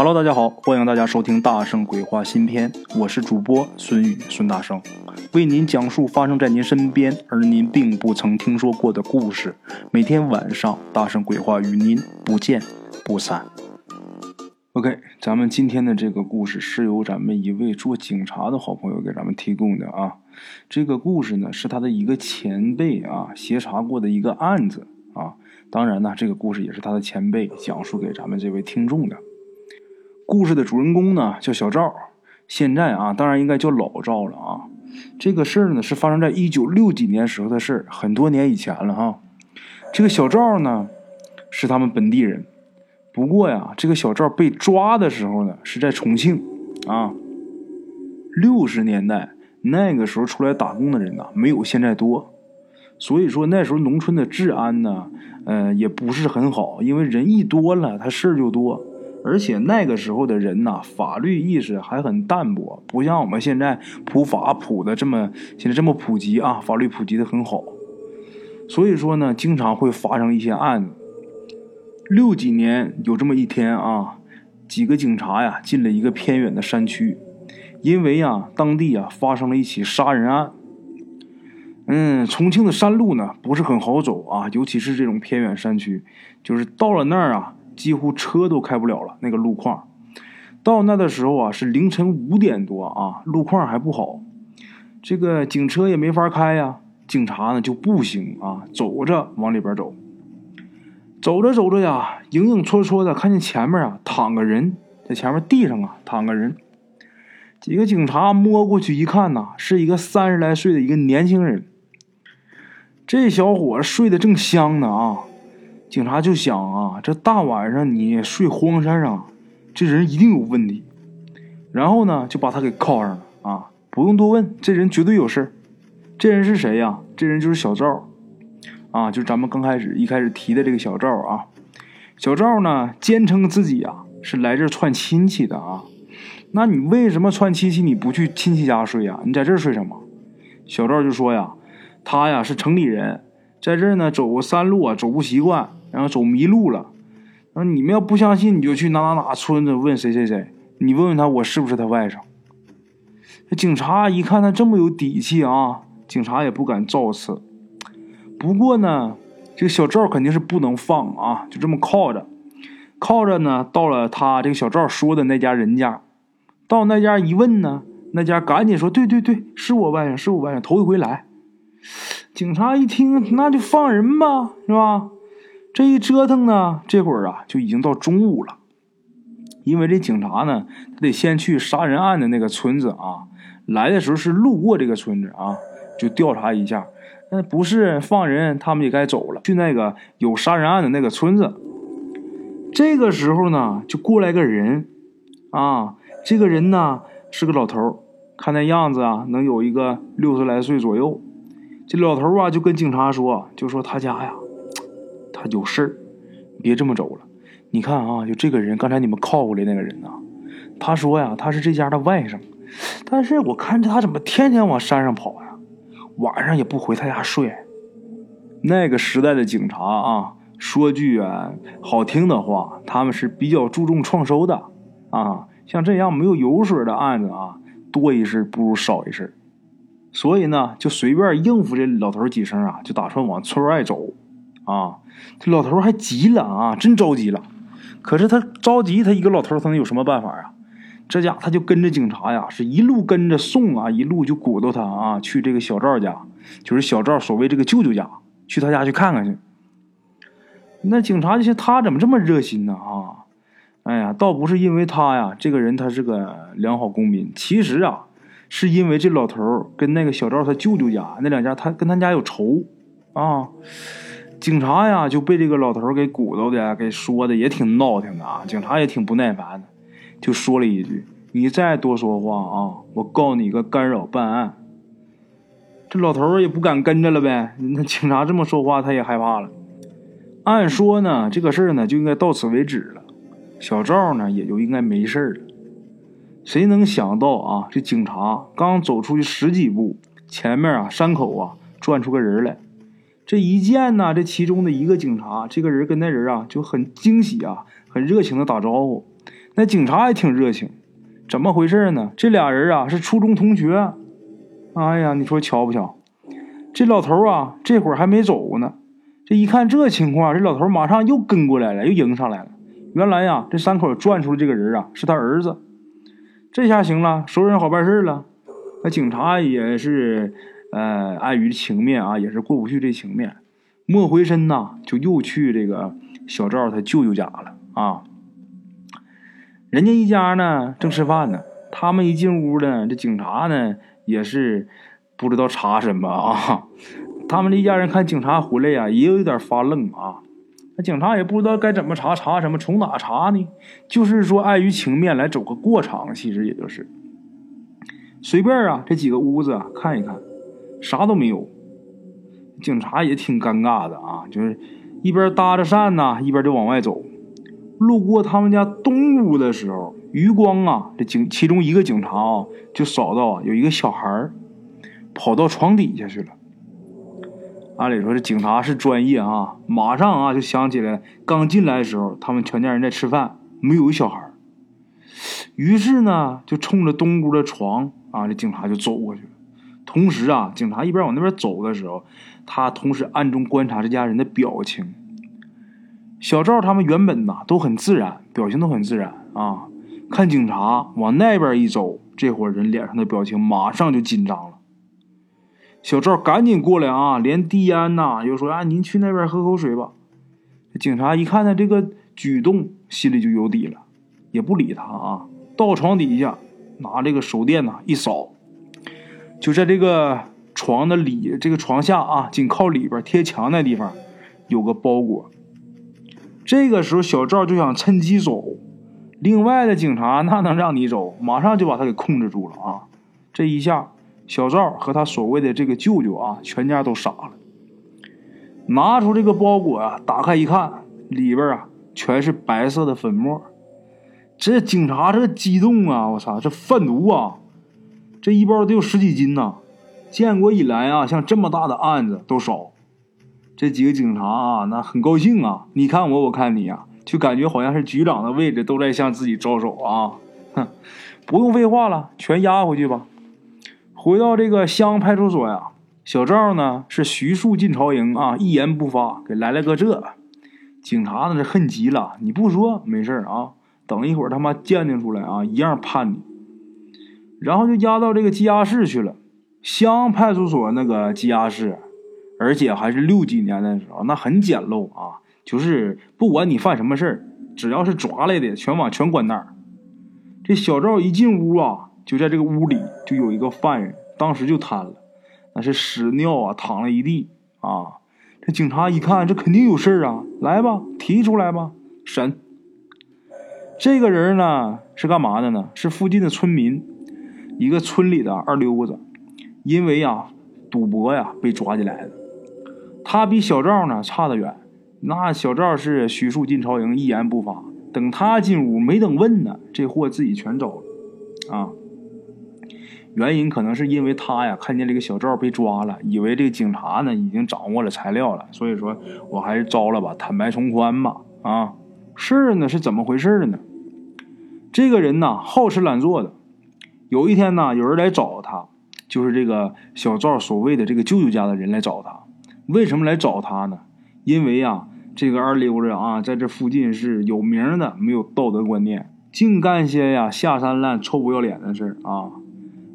Hello，大家好，欢迎大家收听《大圣鬼话》新篇，我是主播孙宇孙大圣，为您讲述发生在您身边而您并不曾听说过的故事。每天晚上，《大圣鬼话》与您不见不散。OK，咱们今天的这个故事是由咱们一位做警察的好朋友给咱们提供的啊。这个故事呢，是他的一个前辈啊协查过的一个案子啊。当然呢，这个故事也是他的前辈讲述给咱们这位听众的。故事的主人公呢叫小赵，现在啊当然应该叫老赵了啊。这个事儿呢是发生在一九六几年时候的事儿，很多年以前了哈。这个小赵呢是他们本地人，不过呀，这个小赵被抓的时候呢是在重庆啊。六十年代那个时候出来打工的人呢没有现在多，所以说那时候农村的治安呢，呃也不是很好，因为人一多了，他事儿就多。而且那个时候的人呐，法律意识还很淡薄，不像我们现在普法普的这么现在这么普及啊，法律普及的很好。所以说呢，经常会发生一些案子。六几年有这么一天啊，几个警察呀进了一个偏远的山区，因为呀当地啊发生了一起杀人案。嗯，重庆的山路呢不是很好走啊，尤其是这种偏远山区，就是到了那儿啊。几乎车都开不了了，那个路况。到那的时候啊，是凌晨五点多啊，路况还不好，这个警车也没法开呀。警察呢就步行啊，走着往里边走。走着走着呀，影影绰绰的看见前面啊躺个人，在前面地上啊躺个人。几个警察摸过去一看呐，是一个三十来岁的一个年轻人。这小伙睡得正香呢啊。警察就想啊，这大晚上你睡荒山上，这人一定有问题。然后呢，就把他给铐上了啊，不用多问，这人绝对有事这人是谁呀？这人就是小赵，啊，就咱们刚开始一开始提的这个小赵啊。小赵呢，坚称自己啊是来这串亲戚的啊。那你为什么串亲戚？你不去亲戚家睡呀？你在这睡什么？小赵就说呀，他呀是城里人，在这儿呢走过山路啊走不习惯。然后走迷路了，然后你们要不相信，你就去哪哪哪村子问谁谁谁，你问问他我是不是他外甥。警察一看他这么有底气啊，警察也不敢造次。不过呢，这个小赵肯定是不能放啊，就这么靠着，靠着呢，到了他这个小赵说的那家人家，到那家一问呢，那家赶紧说对对对，是我外甥，是我外甥，头一回来。警察一听，那就放人吧，是吧？这一折腾呢，这会儿啊就已经到中午了，因为这警察呢，他得先去杀人案的那个村子啊。来的时候是路过这个村子啊，就调查一下。那不是放人，他们也该走了，去那个有杀人案的那个村子。这个时候呢，就过来个人啊，这个人呢是个老头看那样子啊，能有一个六十来岁左右。这老头啊就跟警察说，就说他家呀。他有事儿，别这么走了。你看啊，就这个人，刚才你们靠过来那个人呐，他说呀，他是这家的外甥，但是我看着他怎么天天往山上跑呀，晚上也不回他家睡。那个时代的警察啊，说句啊好听的话，他们是比较注重创收的啊。像这样没有油水的案子啊，多一事不如少一事，所以呢，就随便应付这老头几声啊，就打算往村外走。啊，这老头还急了啊，真着急了。可是他着急，他一个老头，他能有什么办法啊？这家他就跟着警察呀，是一路跟着送啊，一路就鼓捣他啊，去这个小赵家，就是小赵所谓这个舅舅家，去他家去看看去。那警察就想，他怎么这么热心呢？啊，哎呀，倒不是因为他呀，这个人他是个良好公民，其实啊，是因为这老头跟那个小赵他舅舅家那两家，他跟他家有仇啊。警察呀，就被这个老头给鼓捣的，给说的也挺闹腾的啊。警察也挺不耐烦的，就说了一句：“你再多说话啊，我告你个干扰办案。”这老头也不敢跟着了呗。那警察这么说话，他也害怕了。按说呢，这个事儿呢就应该到此为止了，小赵呢也就应该没事了。谁能想到啊，这警察刚走出去十几步，前面啊山口啊转出个人来。这一见呢，这其中的一个警察，这个人跟那人啊就很惊喜啊，很热情的打招呼。那警察也挺热情，怎么回事呢？这俩人啊是初中同学。哎呀，你说巧不巧？这老头啊，这会儿还没走呢。这一看这情况，这老头马上又跟过来了，又迎上来了。原来呀，这三口转出来这个人啊，是他儿子。这下行了，熟人好办事了。那警察也是，呃，碍于情面啊，也是过不去这情面，莫回身呐，就又去这个小赵他舅舅家了啊。人家一家呢正吃饭呢，他们一进屋呢，这警察呢也是不知道查什么啊。他们这一家人看警察回来呀，也有点发愣啊。那警察也不知道该怎么查，查什么，从哪查呢？就是说碍于情面来走个过场，其实也就是。随便啊，这几个屋子啊，看一看，啥都没有。警察也挺尴尬的啊，就是一边搭着扇呢，一边就往外走。路过他们家东屋的时候，余光啊，这警其中一个警察啊，就扫到，有一个小孩跑到床底下去了。按理说这警察是专业啊，马上啊就想起来，刚进来的时候，他们全家人在吃饭，没有小孩于是呢，就冲着东屋的床。啊，这警察就走过去了。同时啊，警察一边往那边走的时候，他同时暗中观察这家人的表情。小赵他们原本呐都很自然，表情都很自然啊。看警察往那边一走，这伙人脸上的表情马上就紧张了。小赵赶紧过来啊，连递烟呐，又说：“啊，您去那边喝口水吧。”警察一看他这个举动，心里就有底了，也不理他啊，到床底下。拿这个手电呐一扫，就在这个床的里，这个床下啊，紧靠里边贴墙那地方，有个包裹。这个时候，小赵就想趁机走，另外的警察那能让你走？马上就把他给控制住了啊！这一下，小赵和他所谓的这个舅舅啊，全家都傻了。拿出这个包裹啊，打开一看，里边啊全是白色的粉末。这警察这激动啊！我操，这贩毒啊！这一包得有十几斤呐！建国以来啊，像这么大的案子都少。这几个警察啊，那很高兴啊！你看我，我看你啊，就感觉好像是局长的位置都在向自己招手啊！哼，不用废话了，全押回去吧。回到这个乡派出所呀，小赵呢是徐庶进朝营啊，一言不发，给来了个这。警察呢是恨极了，你不说没事啊。等一会儿他妈鉴定出来啊，一样判你。然后就押到这个羁押室去了，乡派出所那个羁押室，而且还是六几年的时候，那很简陋啊，就是不管你犯什么事儿，只要是抓来的，全往全关那儿。这小赵一进屋啊，就在这个屋里就有一个犯人，当时就瘫了，那是屎尿啊，淌了一地啊。这警察一看，这肯定有事儿啊，来吧，提出来吧，审。这个人呢是干嘛的呢？是附近的村民，一个村里的二溜子，因为呀赌博呀被抓进来的。他比小赵呢差得远。那小赵是徐庶进朝营，一言不发。等他进屋，没等问呢，这货自己全招了。啊，原因可能是因为他呀看见这个小赵被抓了，以为这个警察呢已经掌握了材料了，所以说我还是招了吧，坦白从宽吧。啊，事儿呢是怎么回事呢？这个人呢，好吃懒做的。有一天呢，有人来找他，就是这个小赵所谓的这个舅舅家的人来找他。为什么来找他呢？因为啊，这个二流子啊，在这附近是有名的，没有道德观念，净干些呀下三滥、臭不要脸的事啊。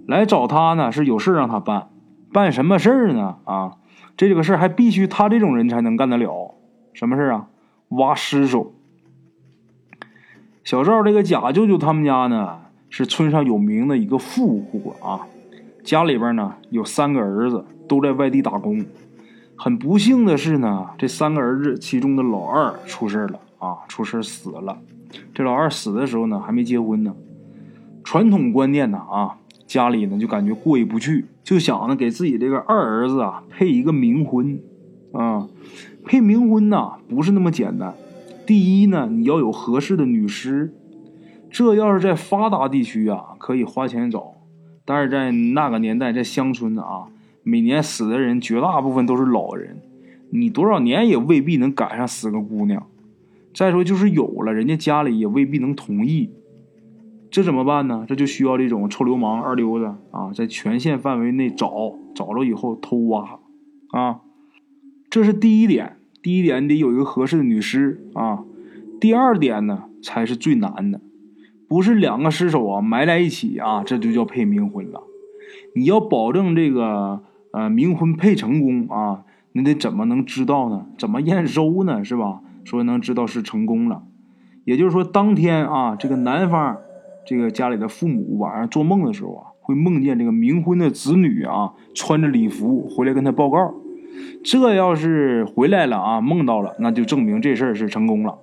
来找他呢，是有事让他办。办什么事儿呢？啊，这个事儿还必须他这种人才能干得了。什么事啊？挖尸首。小赵这个假舅舅他们家呢，是村上有名的一个富户啊，家里边呢有三个儿子，都在外地打工。很不幸的是呢，这三个儿子其中的老二出事了啊，出事死了。这老二死的时候呢，还没结婚呢。传统观念呢啊，家里呢就感觉过意不去，就想呢给自己这个二儿子啊配一个冥婚啊，配冥婚呢不是那么简单。第一呢，你要有合适的女尸，这要是在发达地区啊，可以花钱找；但是在那个年代，在乡村啊，每年死的人绝大部分都是老人，你多少年也未必能赶上死个姑娘。再说就是有了，人家家里也未必能同意这怎么办呢？这就需要这种臭流氓二流子啊，在全县范围内找，找着以后偷挖啊。这是第一点，第一点得有一个合适的女尸啊。第二点呢，才是最难的，不是两个尸首啊埋在一起啊，这就叫配冥婚了。你要保证这个呃冥婚配成功啊，你得怎么能知道呢？怎么验收呢？是吧？说能知道是成功了，也就是说当天啊，这个男方这个家里的父母晚上做梦的时候啊，会梦见这个冥婚的子女啊穿着礼服回来跟他报告。这要是回来了啊，梦到了，那就证明这事儿是成功了。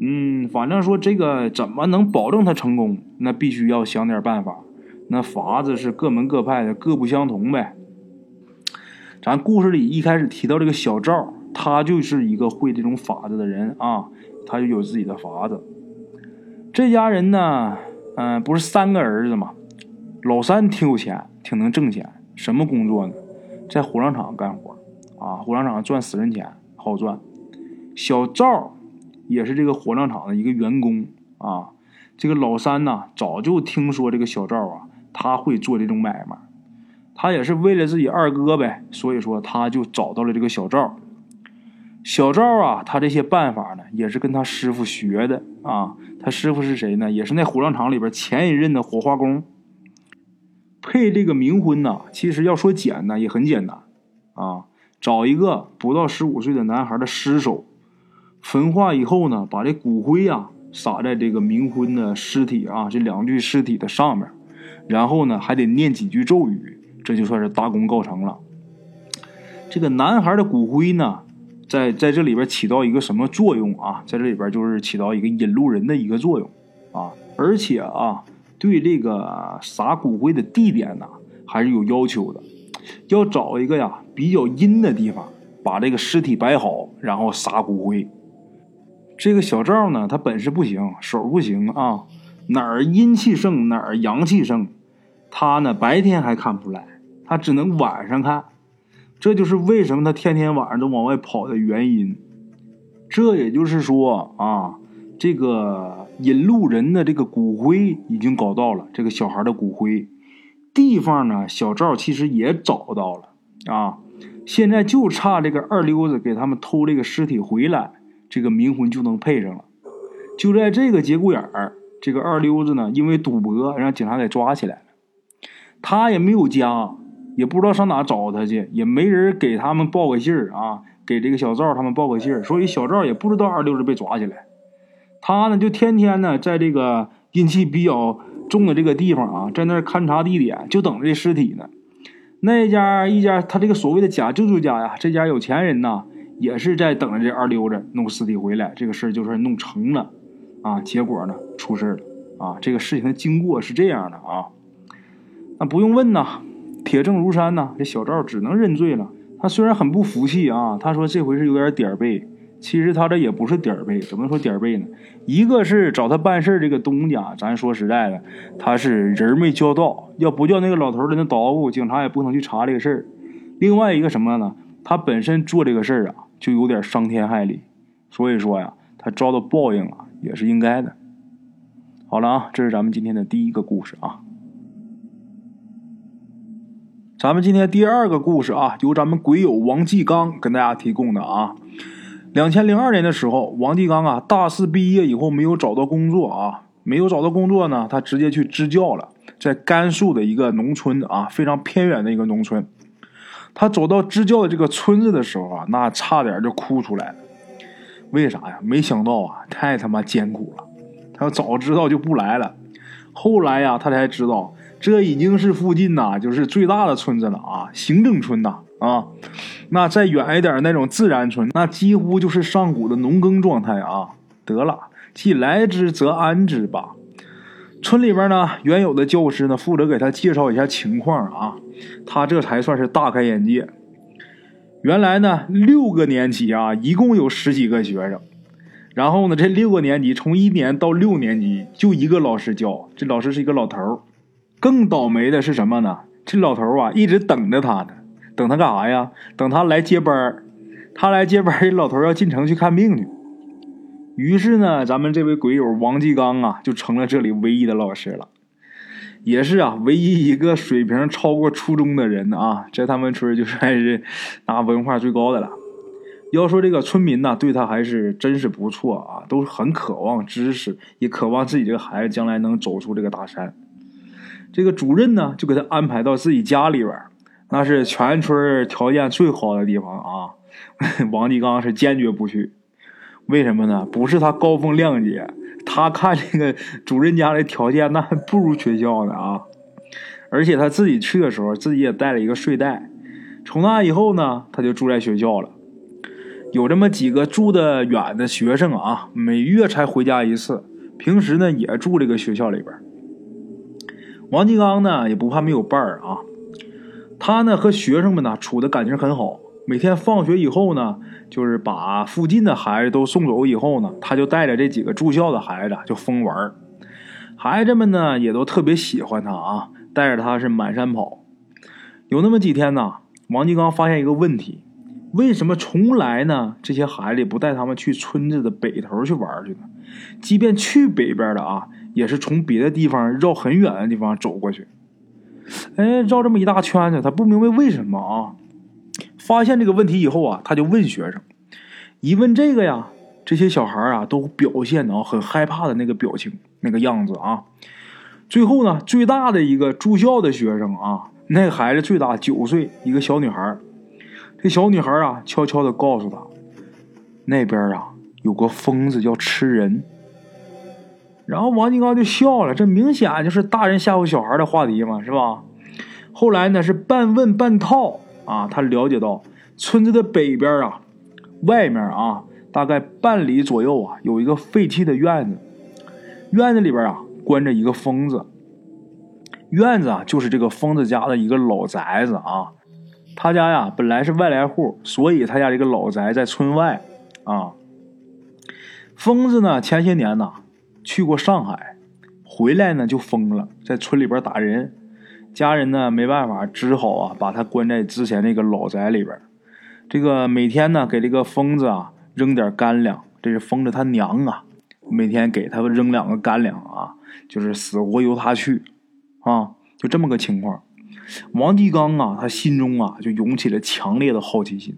嗯，反正说这个怎么能保证他成功？那必须要想点办法。那法子是各门各派的，各不相同呗。咱故事里一开始提到这个小赵，他就是一个会这种法子的人啊，他就有自己的法子。这家人呢，嗯，不是三个儿子吗？老三挺有钱，挺能挣钱，什么工作呢？在火葬场干活，啊，火葬场赚死人钱好赚。小赵也是这个火葬场的一个员工啊。这个老三呢，早就听说这个小赵啊，他会做这种买卖，他也是为了自己二哥呗，所以说他就找到了这个小赵。小赵啊，他这些办法呢，也是跟他师傅学的啊。他师傅是谁呢？也是那火葬场里边前一任的火化工。配这个冥婚呐，其实要说简单也很简单，啊，找一个不到十五岁的男孩的尸首，焚化以后呢，把这骨灰呀撒在这个冥婚的尸体啊这两具尸体的上面，然后呢还得念几句咒语，这就算是大功告成了。这个男孩的骨灰呢，在在这里边起到一个什么作用啊？在这里边就是起到一个引路人的一个作用啊，而且啊。对这个撒骨灰的地点呢，还是有要求的，要找一个呀比较阴的地方，把这个尸体摆好，然后撒骨灰。这个小赵呢，他本事不行，手不行啊，哪儿阴气盛哪儿阳气盛，他呢白天还看不出来，他只能晚上看。这就是为什么他天天晚上都往外跑的原因。这也就是说啊，这个。引路人的这个骨灰已经搞到了，这个小孩的骨灰地方呢，小赵其实也找到了啊，现在就差这个二溜子给他们偷这个尸体回来，这个冥婚就能配上了。就在这个节骨眼儿，这个二溜子呢，因为赌博让警察给抓起来了，他也没有家，也不知道上哪找他去，也没人给他们报个信儿啊，给这个小赵他们报个信儿，所以小赵也不知道二溜子被抓起来。他呢，就天天呢，在这个阴气比较重的这个地方啊，在那儿勘察地点，就等着这尸体呢。那家一家，他这个所谓的假舅舅家呀，这家有钱人呐，也是在等着这二溜子弄尸体回来。这个事儿就算弄成了啊。结果呢，出事了啊。这个事情的经过是这样的啊。那不用问呐，铁证如山呐。这小赵只能认罪了。他虽然很不服气啊，他说这回是有点点儿背。其实他这也不是点儿背，怎么说点儿背呢？一个是找他办事这个东家，咱说实在的，他是人没交到，要不叫那个老头在那捣鼓，警察也不能去查这个事儿。另外一个什么呢？他本身做这个事儿啊，就有点伤天害理，所以说呀，他遭到报应啊，也是应该的。好了啊，这是咱们今天的第一个故事啊。咱们今天第二个故事啊，由咱们鬼友王继刚跟大家提供的啊。两千零二年的时候，王继刚啊，大四毕业以后没有找到工作啊，没有找到工作呢，他直接去支教了，在甘肃的一个农村啊，非常偏远的一个农村。他走到支教的这个村子的时候啊，那差点就哭出来了。为啥呀？没想到啊，太他妈艰苦了。他要早知道就不来了。后来呀，他才知道，这已经是附近呐，就是最大的村子了啊，行政村呐。啊，那再远一点那种自然村，那几乎就是上古的农耕状态啊。得了，既来之则安之吧。村里边呢，原有的教师呢，负责给他介绍一下情况啊。他这才算是大开眼界。原来呢，六个年级啊，一共有十几个学生。然后呢，这六个年级从一年到六年级就一个老师教，这老师是一个老头更倒霉的是什么呢？这老头啊，一直等着他呢。等他干啥呀？等他来接班他来接班这老头要进城去看病去。于是呢，咱们这位鬼友王继刚啊，就成了这里唯一的老师了，也是啊，唯一一个水平超过初中的人啊，在他们村就算是拿文化最高的了。要说这个村民呢，对他还是真是不错啊，都很渴望知识，也渴望自己这个孩子将来能走出这个大山。这个主任呢，就给他安排到自己家里边，那是全村条件最好的地方啊。王继刚是坚决不去，为什么呢？不是他高风亮节，他看这个主任家的条件那还不如学校呢啊。而且他自己去的时候，自己也带了一个睡袋。从那以后呢，他就住在学校了。有这么几个住的远的学生啊，每月才回家一次，平时呢也住这个学校里边。王继刚呢也不怕没有伴儿啊，他呢和学生们呢处的感情很好，每天放学以后呢，就是把附近的孩子都送走以后呢，他就带着这几个住校的孩子就疯玩孩子们呢也都特别喜欢他啊，带着他是满山跑。有那么几天呢，王继刚发现一个问题。为什么从来呢？这些孩子不带他们去村子的北头去玩去呢？即便去北边的啊，也是从别的地方绕很远的地方走过去。哎，绕这么一大圈子，他不明白为什么啊？发现这个问题以后啊，他就问学生。一问这个呀，这些小孩啊都表现啊很害怕的那个表情，那个样子啊。最后呢，最大的一个住校的学生啊，那孩子最大九岁，一个小女孩。这小女孩啊，悄悄的告诉他，那边啊有个疯子要吃人。然后王金刚就笑了，这明显就是大人吓唬小孩的话题嘛，是吧？后来呢是半问半套啊，他了解到村子的北边啊，外面啊大概半里左右啊有一个废弃的院子，院子里边啊关着一个疯子。院子啊就是这个疯子家的一个老宅子啊。他家呀本来是外来户，所以他家这个老宅在村外啊。疯子呢前些年呢去过上海，回来呢就疯了，在村里边打人。家人呢没办法，只好啊把他关在之前那个老宅里边。这个每天呢给这个疯子啊扔点干粮，这是疯子他娘啊，每天给他扔两个干粮啊，就是死活由他去啊，就这么个情况。王继刚啊，他心中啊就涌起了强烈的好奇心。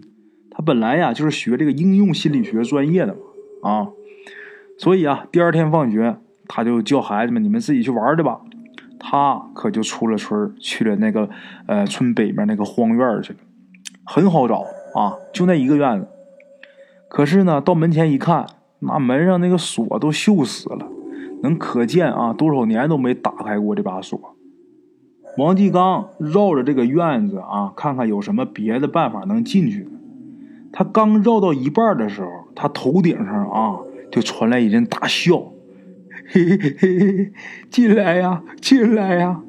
他本来呀就是学这个应用心理学专业的嘛，啊，所以啊，第二天放学，他就叫孩子们：“你们自己去玩去吧。”他可就出了村，去了那个呃村北面那个荒院去了。很好找啊，就那一个院子。可是呢，到门前一看，那门上那个锁都锈死了，能可见啊多少年都没打开过这把锁。王继刚绕着这个院子啊，看看有什么别的办法能进去。他刚绕到一半的时候，他头顶上啊就传来一阵大笑：“嘿嘿嘿嘿，进来呀，进来呀！”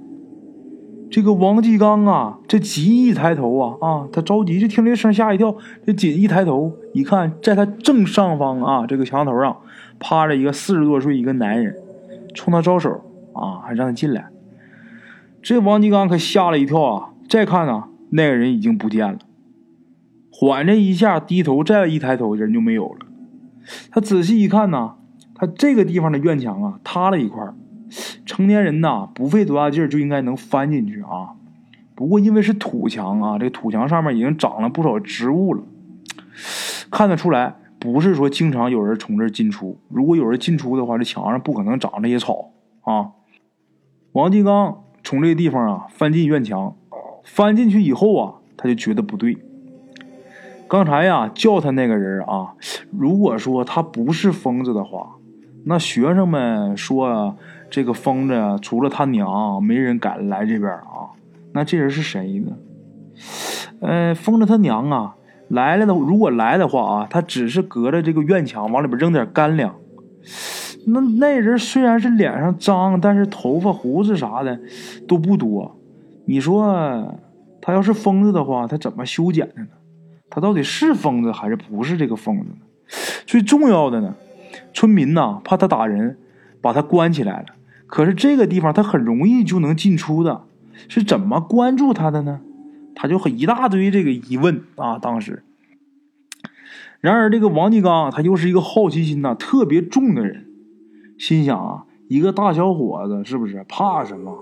这个王继刚啊，这急一抬头啊啊，他着急，就听这声吓一跳。这紧一抬头一看，在他正上方啊，这个墙头上趴着一个四十多岁一个男人，冲他招手啊，还让他进来。这王继刚可吓了一跳啊！再看呢，那个人已经不见了。缓着一下，低头再一抬头，人就没有了。他仔细一看呢，他这个地方的院墙啊塌了一块成年人呐，不费多大劲儿就应该能翻进去啊。不过因为是土墙啊，这土墙上面已经长了不少植物了，看得出来不是说经常有人从这儿进出。如果有人进出的话，这墙上不可能长这些草啊。王继刚。从这个地方啊翻进院墙，翻进去以后啊，他就觉得不对。刚才呀叫他那个人啊，如果说他不是疯子的话，那学生们说这个疯子除了他娘，没人敢来这边啊。那这人是谁呢？呃，疯子他娘啊来了的，如果来的话啊，他只是隔着这个院墙往里边扔点干粮。那那人虽然是脸上脏，但是头发胡子啥的都不多。你说他要是疯子的话，他怎么修剪的呢？他到底是疯子还是不是这个疯子呢？最重要的呢，村民呐怕他打人，把他关起来了。可是这个地方他很容易就能进出的，是怎么关注他的呢？他就很一大堆这个疑问啊。当时，然而这个王继刚他又是一个好奇心呐特别重的人，心想啊，一个大小伙子是不是怕什么？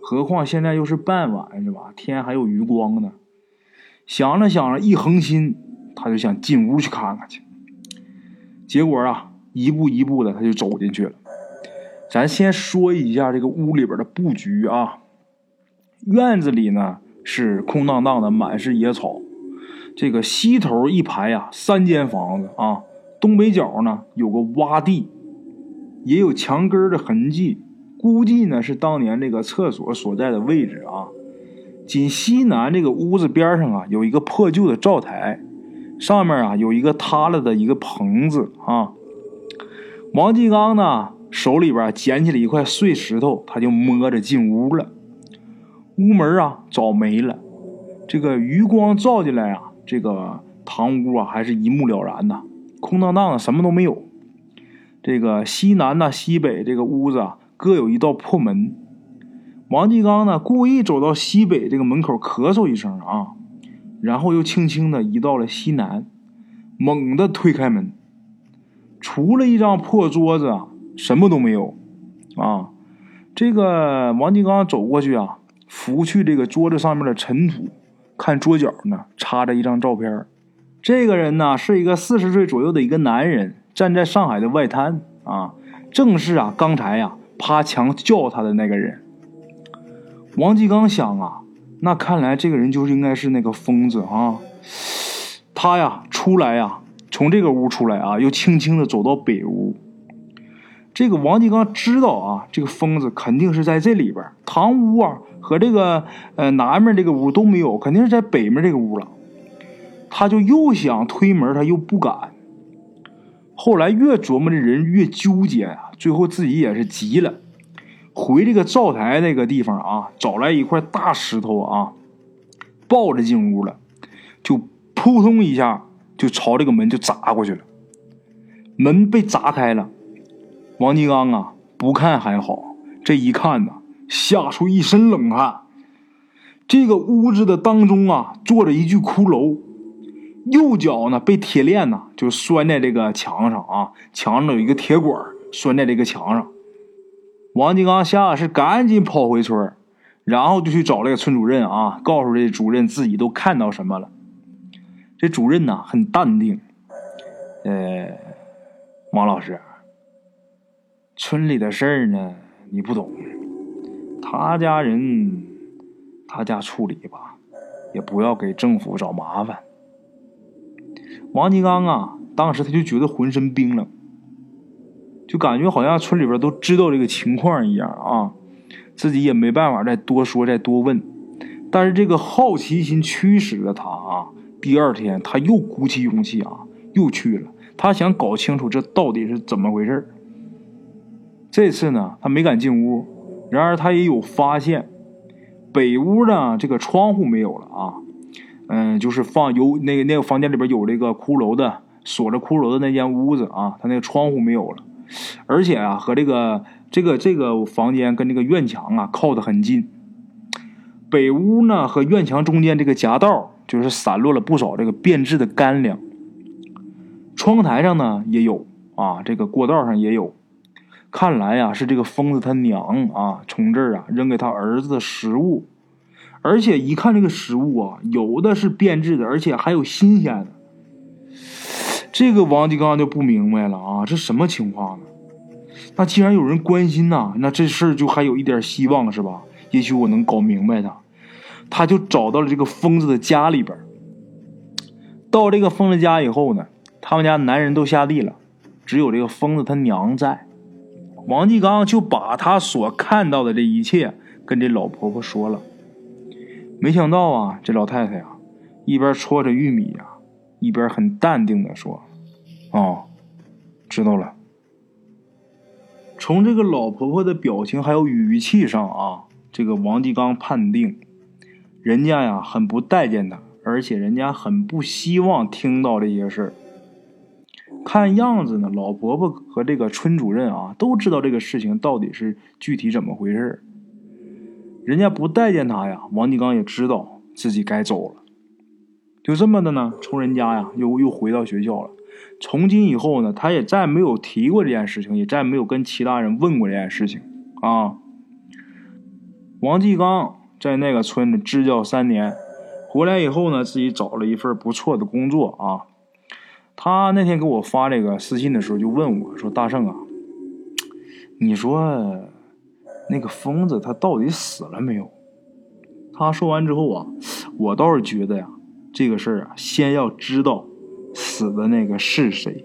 何况现在又是傍晚是吧？天还有余光呢。想着想着，一横心，他就想进屋去看看去。结果啊，一步一步的他就走进去了。咱先说一下这个屋里边的布局啊。院子里呢是空荡荡的，满是野草。这个西头一排呀，三间房子啊，东北角呢有个洼地，也有墙根的痕迹，估计呢是当年这个厕所所在的位置啊。紧西南这个屋子边上啊，有一个破旧的灶台，上面啊有一个塌了的一个棚子啊。王继刚呢手里边捡起了一块碎石头，他就摸着进屋了。屋门啊早没了，这个余光照进来啊。这个堂屋啊，还是一目了然的，空荡荡的，什么都没有。这个西南呐、西北这个屋子啊，各有一道破门。王继刚呢，故意走到西北这个门口，咳嗽一声啊，然后又轻轻的移到了西南，猛地推开门，除了一张破桌子，什么都没有啊。这个王继刚走过去啊，拂去这个桌子上面的尘土。看桌角呢，插着一张照片。这个人呢，是一个四十岁左右的一个男人，站在上海的外滩啊，正是啊刚才呀趴墙叫他的那个人。王继刚想啊，那看来这个人就是应该是那个疯子啊。他呀出来呀，从这个屋出来啊，又轻轻的走到北屋。这个王继刚知道啊，这个疯子肯定是在这里边堂屋啊。和这个呃南面这个屋都没有，肯定是在北面这个屋了。他就又想推门，他又不敢。后来越琢磨这人越纠结啊，最后自己也是急了，回这个灶台那个地方啊，找来一块大石头啊，抱着进屋了，就扑通一下就朝这个门就砸过去了。门被砸开了，王金刚啊不看还好，这一看呢。吓出一身冷汗。这个屋子的当中啊，坐着一具骷髅，右脚呢被铁链呢就拴在这个墙上啊，墙上有一个铁管拴在这个墙上。王金刚吓是赶紧跑回村然后就去找这个村主任啊，告诉这主任自己都看到什么了。这主任呢很淡定，呃，王老师，村里的事儿呢你不懂。他家人，他家处理吧，也不要给政府找麻烦。王金刚啊，当时他就觉得浑身冰冷，就感觉好像村里边都知道这个情况一样啊，自己也没办法再多说再多问。但是这个好奇心驱使了他啊，第二天他又鼓起勇气啊，又去了。他想搞清楚这到底是怎么回事这次呢，他没敢进屋。然而他也有发现，北屋呢这个窗户没有了啊，嗯，就是放有那个那个房间里边有这个骷髅的锁着骷髅的那间屋子啊，他那个窗户没有了，而且啊和这个这个这个房间跟这个院墙啊靠得很近，北屋呢和院墙中间这个夹道就是散落了不少这个变质的干粮，窗台上呢也有啊，这个过道上也有。看来呀，是这个疯子他娘啊，从这儿啊扔给他儿子的食物，而且一看这个食物啊，有的是变质的，而且还有新鲜的。这个王继刚就不明白了啊，这什么情况呢？那既然有人关心呐，那这事儿就还有一点希望是吧？也许我能搞明白他。他就找到了这个疯子的家里边。到这个疯子家以后呢，他们家男人都下地了，只有这个疯子他娘在。王继刚就把他所看到的这一切跟这老婆婆说了，没想到啊，这老太太啊，一边戳着玉米啊，一边很淡定的说：“哦，知道了。”从这个老婆婆的表情还有语气上啊，这个王继刚判定，人家呀很不待见他，而且人家很不希望听到这些事儿。看样子呢，老婆婆和这个村主任啊，都知道这个事情到底是具体怎么回事人家不待见他呀，王继刚也知道自己该走了。就这么的呢，从人家呀又又回到学校了。从今以后呢，他也再没有提过这件事情，也再没有跟其他人问过这件事情啊。王继刚在那个村子支教三年，回来以后呢，自己找了一份不错的工作啊。他那天给我发这个私信的时候，就问我说：“大圣啊，你说那个疯子他到底死了没有？”他说完之后啊，我倒是觉得呀，这个事儿啊，先要知道死的那个是谁。